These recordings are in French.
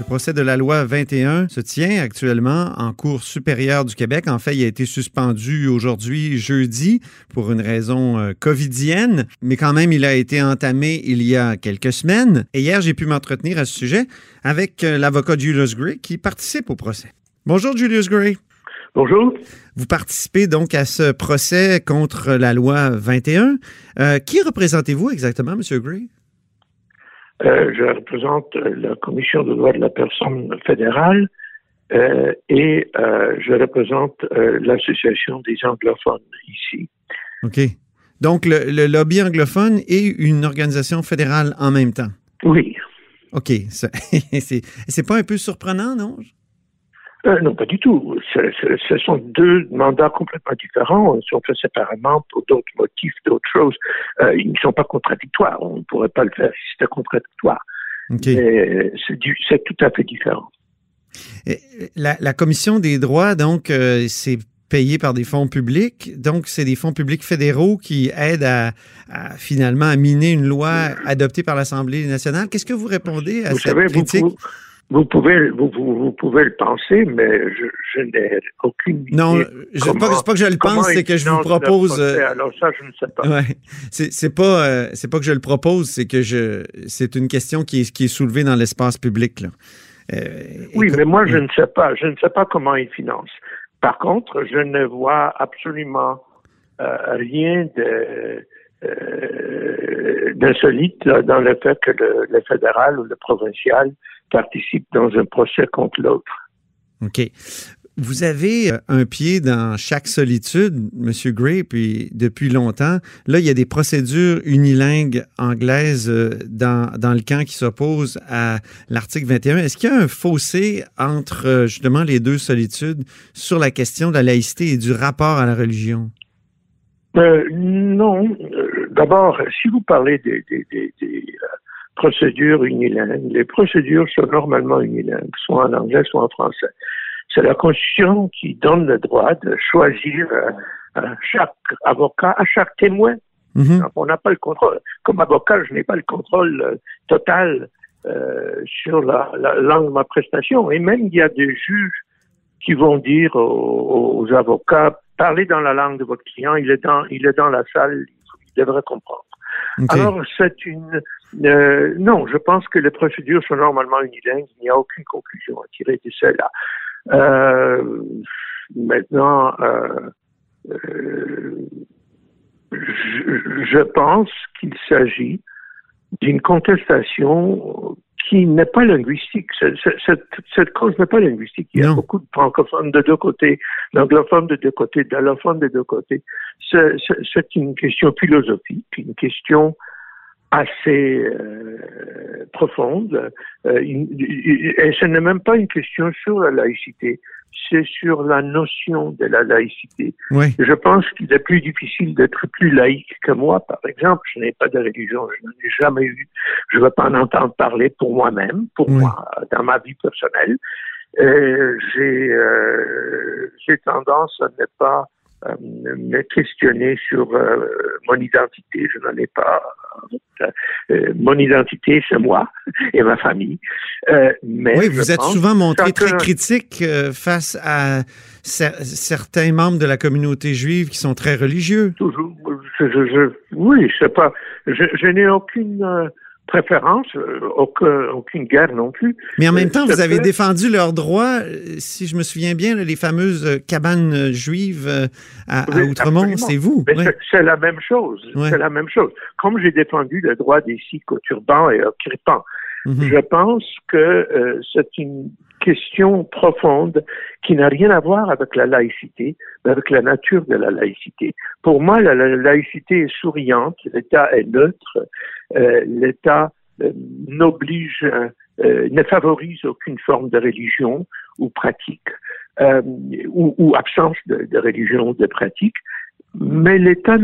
Le procès de la loi 21 se tient actuellement en Cour supérieure du Québec. En fait, il a été suspendu aujourd'hui, jeudi, pour une raison euh, covidienne, mais quand même, il a été entamé il y a quelques semaines. Et hier, j'ai pu m'entretenir à ce sujet avec euh, l'avocat Julius Gray qui participe au procès. Bonjour, Julius Gray. Bonjour. Vous participez donc à ce procès contre la loi 21. Euh, qui représentez-vous exactement, M. Gray? Euh, je représente la Commission des droits de la personne fédérale euh, et euh, je représente l'Association des anglophones ici. OK. Donc, le, lobby anglophone est une organisation fédérale en même temps? Oui. OK. C'est pas un peu surprenant, non? Euh, non, pas du tout. Ce, sont deux mandats complètement différents. Ils sont faits séparément pour d'autres motifs, d'autres choses. Euh, ils ne sont pas contradictoires. On ne pourrait pas le faire si c'était contradictoire. C'est tout à fait différent. La, la, Commission des droits, donc, euh, c'est payé par des fonds publics. Donc, c'est des fonds publics fédéraux qui aident à, finalement à miner une loi adoptée par l'Assemblée nationale. Qu'est-ce que vous répondez à cette critique? Vous pouvez, vous, vous, pouvez le penser, mais je, je n'ai aucune idée. Non, c'est pas, pas, que je le pense, c'est que je vous propose. Euh, alors ça, je ne sais pas. Ouais, c'est pas, euh, c'est pas que je le propose, c'est que je, c'est une question qui est, qui est soulevée dans l'espace public. Là. Euh, oui, mais moi, je ne sais pas. Je ne sais pas comment ils financent. Par contre, je ne vois absolument rien de d'insolite dans le fait que le, le fédéral ou le provincial participe dans un procès contre l'autre. OK. Vous avez euh, un pied dans chaque solitude, M. Gray, puis depuis longtemps. Là, il y a des procédures unilingues anglaises euh, dans, dans le camp qui s'opposent à l'article 21. Est-ce qu'il y a un fossé entre euh, justement les deux solitudes sur la question de la laïcité et du rapport à la religion? non. D'abord, si vous parlez des, des, des, procédures unilingues. Les procédures sont normalement unilingues, soit en anglais, soit en français. C'est la Constitution qui donne le droit de choisir euh, à chaque avocat, à chaque témoin. Mhm. On n'a pas le contrôle. Comme avocat, je n'ai pas le contrôle euh, total euh, sur la, langue de ma prestation. Et même, il y a des juges qui vont dire aux, avocats, parlez dans la langue de votre client, il est dans, il est dans la salle, il devrait comprendre. Alors, c'est une, euh, non, je pense que les procédures sont normalement unilingues. Il n'y a aucune conclusion à tirer de cela. Euh, maintenant, euh, je, pense qu'il s'agit d'une contestation qui n'est pas linguistique. Cette, cause n'est pas linguistique. Il y a beaucoup de francophones de deux côtés, d'anglophones de deux côtés, d'allophones de deux côtés. C'est une question philosophique, une question assez euh, profonde. Euh, et ce n'est même pas une question sur la laïcité, c'est sur la notion de la laïcité. Je pense qu'il est plus difficile d'être plus laïque que moi, par exemple. Je n'ai pas de religion, je n'en ai jamais eu. Je ne veux pas en entendre parler pour moi-même, pour moi, dans ma vie personnelle. J'ai euh, tendance à ne pas euh, me questionner sur euh, mon identité. Je n'en ai pas. Euh, mon identité, c'est moi et ma famille. mais oui, vous êtes souvent montré très critique face à certains membres de la communauté juive qui sont très religieux. Toujours. Je, je, oui, je sais pas. Je, je n'ai aucune préférence, euh, aucune, guerre non plus. Mais en même euh, temps, vous avez défendu leurs droits, euh, si je me souviens bien, les fameuses cabanes juives à, Outremont, c'est vous. C'est la même chose. C'est la même chose. Comme j'ai défendu le droit des Sikhs au turban et au kirpan, Mhm. Je pense que euh, c'est une question profonde qui n'a rien à voir avec la laïcité, mais avec la nature de la laïcité. Pour moi, la, laïcité est souriante, l'État est neutre, euh, l'État euh, n'oblige, ne favorise aucune forme de religion ou pratique, ou, ou, absence de, de religion ou de pratique, mais l'État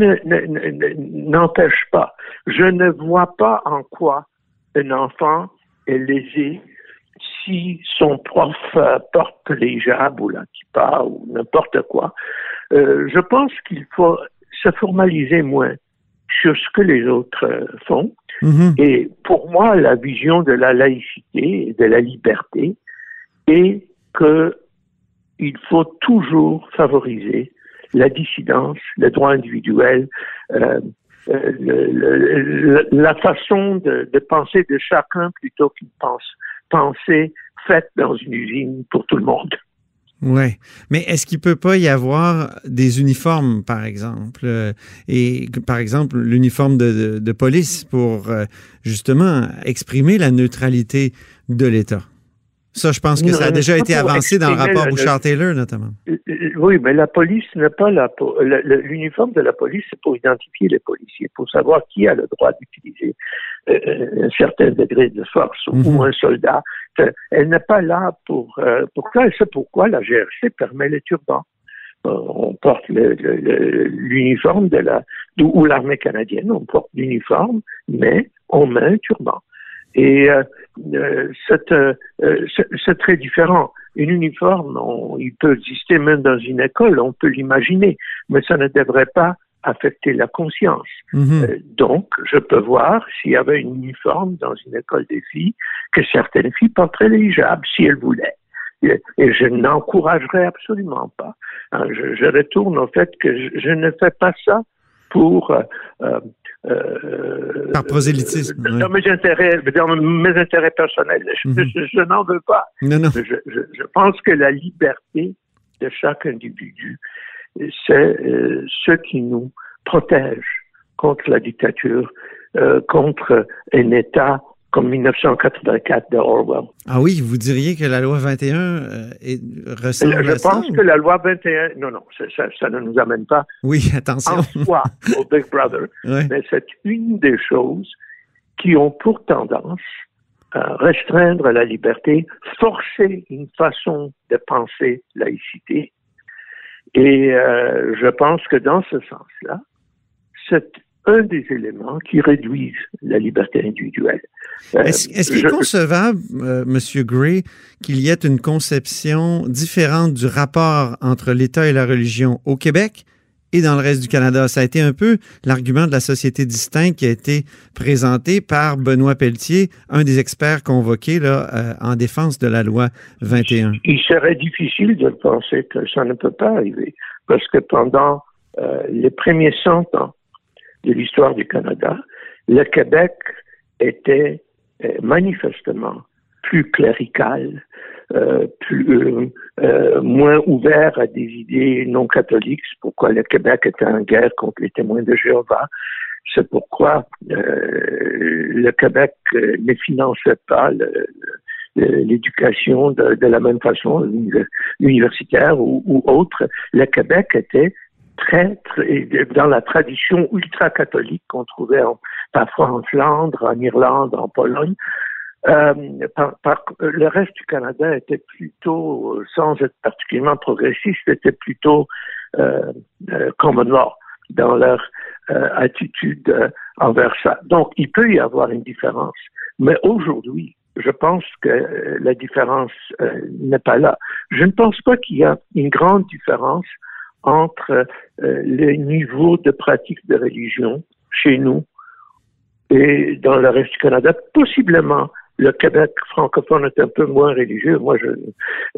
n'empêche pas. Je ne vois pas en quoi un enfant est lésé si son prof porte les jabs ou la kippa ou n'importe quoi. Euh, je pense qu'il faut se formaliser moins sur ce que les autres euh, font. Mm-hmm. Et pour moi, la vision de la laïcité et de la liberté est que il faut toujours favoriser la dissidence, le droit individuel, euh, euh, la façon de, penser de chacun plutôt qu'une pensée faite dans une usine pour tout le monde. Oui, mais est-ce qu'il peut pas y avoir des uniformes, par exemple, euh, et par exemple l'uniforme de, police pour justement exprimer la neutralité de l'État? Ça, je pense que ça a déjà été avancé dans le rapport Bouchard-Taylor, notamment. Euh, euh, oui, mais la police n'est pas la. L'uniforme de la police, c'est pour identifier les policiers, pour savoir qui a le droit d'utiliser euh, un certain degré de force ou mhm. un soldat. Elle n'est pas là pour, pour ça, et c'est pourquoi la GRC permet les turbans on porte l'uniforme de la ou l'armée canadienne, on porte l'uniforme, mais on met un turban. Et euh, euh, euh, c'est très différent. Une uniforme, il peut exister même dans une école, on peut l'imaginer, mais ça ne devrait pas affecter la conscience. Mhm. donc, je peux voir s'il y avait une uniforme dans une école des filles, que certaines filles porteraient les hijabs si elles voulaient. Et, je n'encouragerais absolument pas. Hein, je, retourne au fait que je, ne fais pas ça pour euh, Par prosélytisme. Dans, mes intérêts, mes intérêts personnels. Je, mhm. n'en veux pas. Non, non. Je, pense que la liberté de chaque individu, c'est euh, ce qui nous protège contre la dictature, euh, contre un État comme 1984 de Orwell. Ah oui, vous diriez que la loi 21 euh, est, ressemble Je pense que la loi 21, non, non, ça, ne nous amène pas oui, attention. en soi au Big Brother, mais c'est une des choses qui ont pour tendance à restreindre la liberté, forcer une façon de penser laïcité. Et euh, je pense que dans ce sens-là, c'est un des éléments qui réduisent la liberté individuelle. Euh, est-ce qu'il est concevable, euh, M. Gray, qu'il y ait une conception différente du rapport entre l'État et la religion au Québec et dans le reste du Canada? Ça a été un peu l'argument de la société distincte qui a été présenté par Benoît Pelletier, un des experts convoqués là, euh, en défense de la loi 21. Il serait difficile de penser que ça ne peut pas arriver, parce que pendant les premiers 100 ans, de l'histoire du Canada, le Québec était euh, manifestement plus clérical, euh, plus euh, moins ouvert à des idées non catholiques. C'est pourquoi le Québec était en guerre contre les témoins de Jéhovah. C'est pourquoi le Québec ne finançait pas l'éducation de, la même façon, universitaire ou, ou autre. Le Québec était très, dans la tradition ultra-catholique qu'on trouvait parfois en Flandre, en Irlande, en Pologne. Euh, le reste du Canada était plutôt, sans être particulièrement progressiste, était plutôt euh, euh, common law dans leur euh, attitude euh, envers ça. Donc, il peut y avoir une différence. Mais aujourd'hui, je pense que la différence n'est pas là. Je ne pense pas qu'il y a une grande différence entre euh, le niveau de pratique de religion chez nous et dans le reste du Canada. Possiblement, le Québec francophone est un peu moins religieux. Moi, je,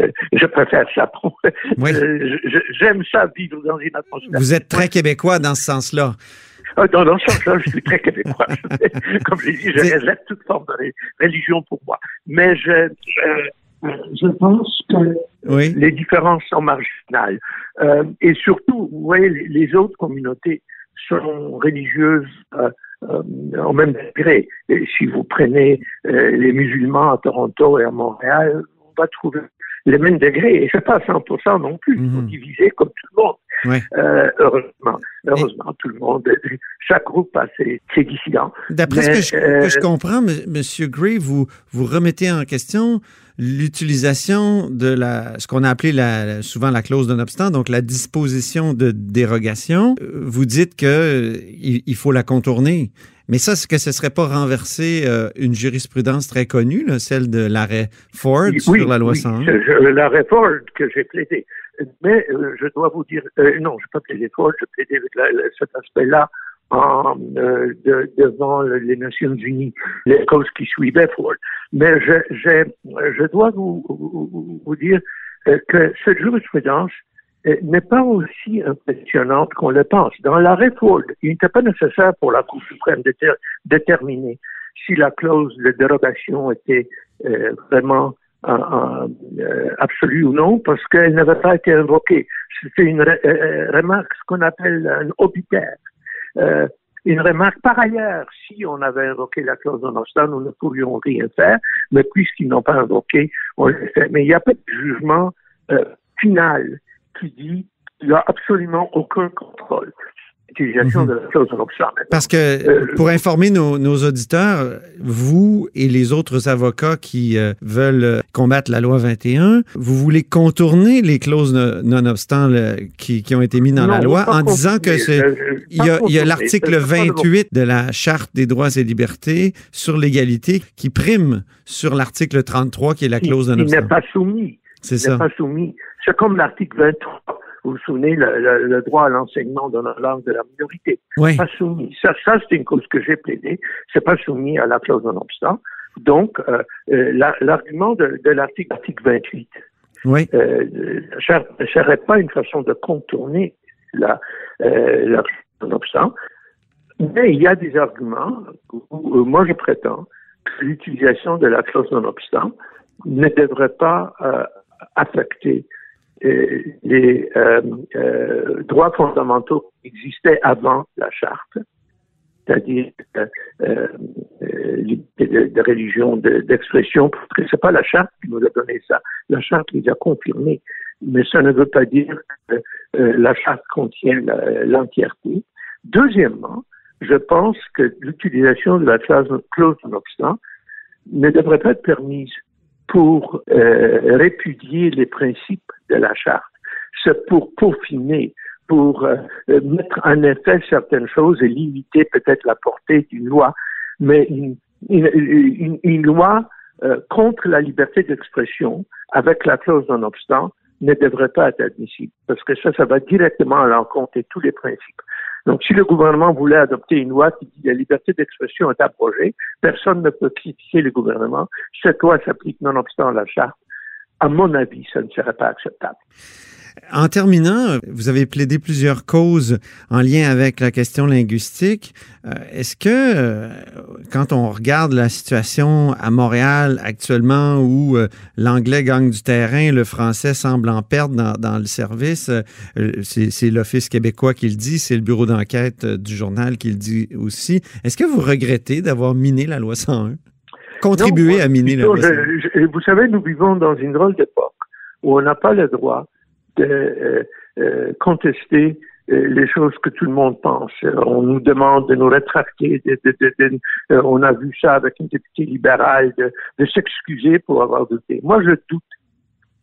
euh, je préfère ça. Euh, j'aime ça vivre dans une atmosphère. Vous êtes très québécois dans ce sens-là. Ah, dans, dans, ce sens-là, je suis très québécois. Comme je l'ai dit, je réserve toute forme de religion pour moi. Mais je, je pense que les différences sont marginales. Euh, et surtout, vous voyez, les, autres communautés sont religieuses euh, euh, au même degré. Et si vous prenez euh, les musulmans à Toronto et à Montréal, on va trouver les mêmes degrés. Et c'est pas 100% non plus. Ils sont mhm. divisés comme tout le monde. Euh, heureusement, heureusement, tout le monde, chaque groupe a ses, ses dissidents. D'après ce que je, que je, comprends, Monsieur Gray, vous, vous remettez en question l'utilisation de la, ce qu'on a appelé la, souvent la clause d'un obstant, donc la disposition de dérogation. Vous dites que il, faut la contourner. Mais ça, est-ce que ce ne serait pas renverser euh, une jurisprudence très connue, celle de l'arrêt Ford sur la loi oui, 101? L'arrêt Ford que j'ai plaidé. Mais euh, je dois vous dire, euh, non, je n'ai pas plaidé Ford, je plaidé avec cet aspect-là en, euh, de, devant les Nations Unies, les causes qui suivaient Ford. Mais je, je, je dois vous, vous, dire euh, que cette jurisprudence euh, n'est pas aussi impressionnante qu'on le pense. Dans l'arrêt Ford, il n'était pas nécessaire pour la Cour suprême de déterminer si la clause de dérogation était euh, vraiment absolue ou non, parce qu'elle n'avait pas été invoquée. C'était une remarque, ce qu'on appelle un obitaire. Une remarque, par ailleurs, si on avait invoqué la clause de obstant, nous ne pourrions rien faire, mais puisqu'ils n'ont pas invoqué, on le fait. Mais il n'y a pas de jugement euh, final qui dit qu'il n'y a absolument aucun contrôle. Mhm. de la clause Parce que, euh, pour informer nos, auditeurs, vous et les autres avocats qui euh, veulent combattre la loi 21, vous voulez contourner les clauses non-obstant qui, qui, ont été mises dans la loi en disant que c'est. Il y a, l'article 28 de la Charte des droits et libertés sur l'égalité qui prime sur l'article 33 qui est la clause non-obstant. Il n'est pas soumis. C'est ça. pas soumis. C'est comme l'article 23 vous vous souvenez, le, droit à l'enseignement dans la langue de la minorité. Pas soumis. Ça, ça c'est une cause que j'ai plaidée. C'est pas soumis à la clause non-obstant. Donc, euh, euh, l'argument de, de l'article 28 oui. euh, ne serait pas une façon de contourner la, euh, la clause non-obstant. Mais il y a des arguments où, moi je prétends que l'utilisation de la clause non-obstant ne devrait pas euh, affecter les euh, euh, droits fondamentaux existaient avant la charte, c'est-à-dire euh, liberté de, religion, d'expression, parce que pas la charte qui nous a donné ça. La charte les a confirmés, mais ça ne veut pas dire que la charte contient l'entièreté. Deuxièmement, je pense que l'utilisation de la clause, clause non ne devrait pas être permise pour euh, répudier les principes de la charte. C'est pour peaufiner, pour euh, mettre en effet certaines choses et limiter peut-être la portée d'une loi, mais une, loi euh, contre la liberté d'expression avec la clause non-obstant ne devrait pas être admissible parce que ça, ça va directement à l'encontre de tous les principes. Donc, si le gouvernement voulait adopter une loi qui dit la liberté d'expression est abrogée, personne ne peut critiquer le gouvernement. Cette loi s'applique nonobstant la charte. À mon avis, ça ne serait pas acceptable. En terminant, vous avez plaidé plusieurs causes en lien avec la question linguistique. Euh, est-ce que, euh, quand on regarde la situation à Montréal actuellement où euh, l'anglais gagne du terrain, le français semble en perdre dans, le service, c'est l'Office québécois qui le dit, c'est le bureau d'enquête du journal qui le dit aussi. Est-ce que vous regrettez d'avoir miné la loi 101? Contribué à miner la loi 101? vous savez, nous vivons dans une drôle d'époque où on n'a pas le droit de euh, euh, contester euh, les choses que tout le monde pense. On nous demande de nous rétracter. on a vu ça avec une députée libérale de, s'excuser pour avoir douté. Moi, je doute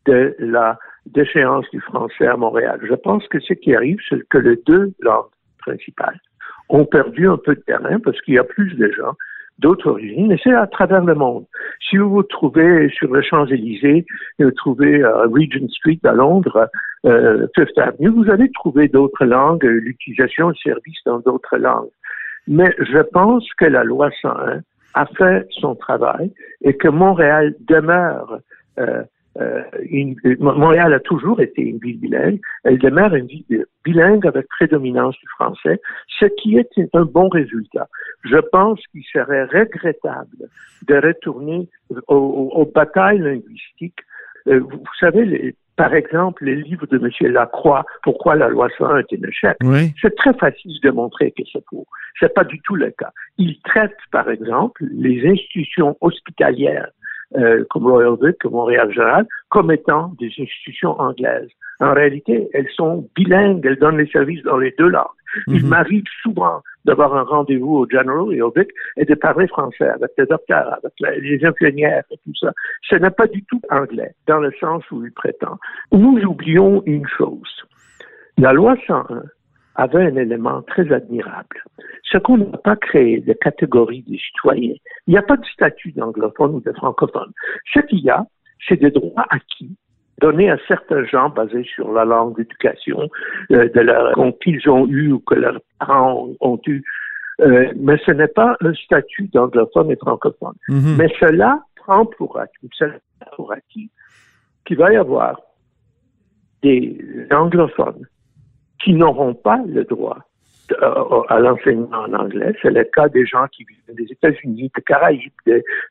de la déchéance du français à Montréal. Je pense que ce qui arrive, c'est que les deux langues principales ont perdu un peu de terrain parce qu'il y a plus de gens d'autres origines, et c'est à travers le monde. Si vous vous trouvez sur les Champs-Élysées, vous trouvez euh, Regent Street à Londres, euh, Fifth Avenue, vous allez trouver d'autres langues, l'utilisation de services dans d'autres langues. Mais je pense que la loi 101 a fait son travail et que Montréal demeure euh, euh, Montréal a toujours été une ville bilingue. Elle demeure une ville bilingue avec prédominance du français, ce qui est un bon résultat. Je pense qu'il serait regrettable de retourner aux, batailles linguistiques. Euh, vous, savez, par exemple, le livre de M. Lacroix, Pourquoi la loi 101 est un échec, c'est très facile de montrer que c'est faux. C'est pas du tout le cas. Il traite, par exemple, les institutions hospitalières euh, comme Royal Vic, comme Montréal Général, comme étant des institutions anglaises. En réalité, elles sont bilingues, elles donnent les services dans les deux langues. Il mhm. m'arrive souvent d'avoir un rendez-vous au General et au Vic et de parler français avec les docteurs, avec les infirmières et tout ça. Ce n'est pas du tout anglais, dans le sens où il prétend. Nous oublions une chose. La loi 101 avait un élément très admirable. Ce qu'on n'a pas créé de catégorie des citoyens. Il n'y a pas de statut d'anglophone ou de francophone. Ce qu'il y a, c'est des droits acquis donnés à certains gens basés sur la langue d'éducation euh, de leur qu'ils ont eu ou que leurs parents ont, eu. Euh, mais ce n'est pas un statut d'anglophone et francophone. Mm-hmm. Mais cela prend pour acquis, cela pour acquis qu'il va y avoir des anglophones qui n'auront pas le droit euh, à l'enseignement en anglais. C'est le cas des gens qui vivent des États-Unis, des Caraïbes,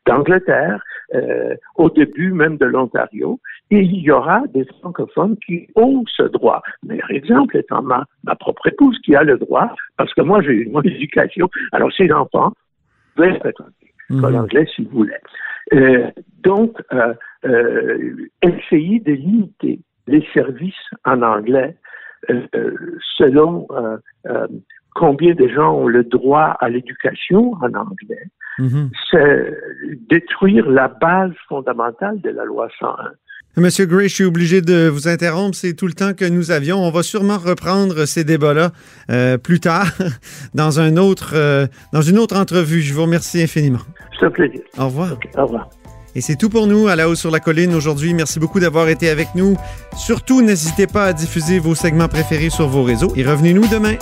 d'Angleterre, euh, au début même de l'Ontario. Et il y aura des francophones qui ont ce droit. Le meilleur exemple étant ma, ma propre épouse qui a le droit, parce que moi j'ai eu une éducation. Alors ces enfants peuvent fréquenter l'anglais si vous voulez. Euh, donc, euh, euh, essayer de limiter les services en anglais selon euh, euh, combien de gens ont le droit à l'éducation en anglais, mhm. c'est détruire la base fondamentale de la loi 101. Monsieur Gray, je suis obligé de vous interrompre. C'est tout le temps que nous avions. On va sûrement reprendre ces débats-là plus tard dans un autre, dans une autre entrevue. Je vous remercie infiniment. C'est un plaisir. Au revoir. au revoir. Et c'est tout pour nous à la hausse sur la colline aujourd'hui. Merci beaucoup d'avoir été avec nous. Surtout, n'hésitez pas à diffuser vos segments préférés sur vos réseaux et revenez-nous demain.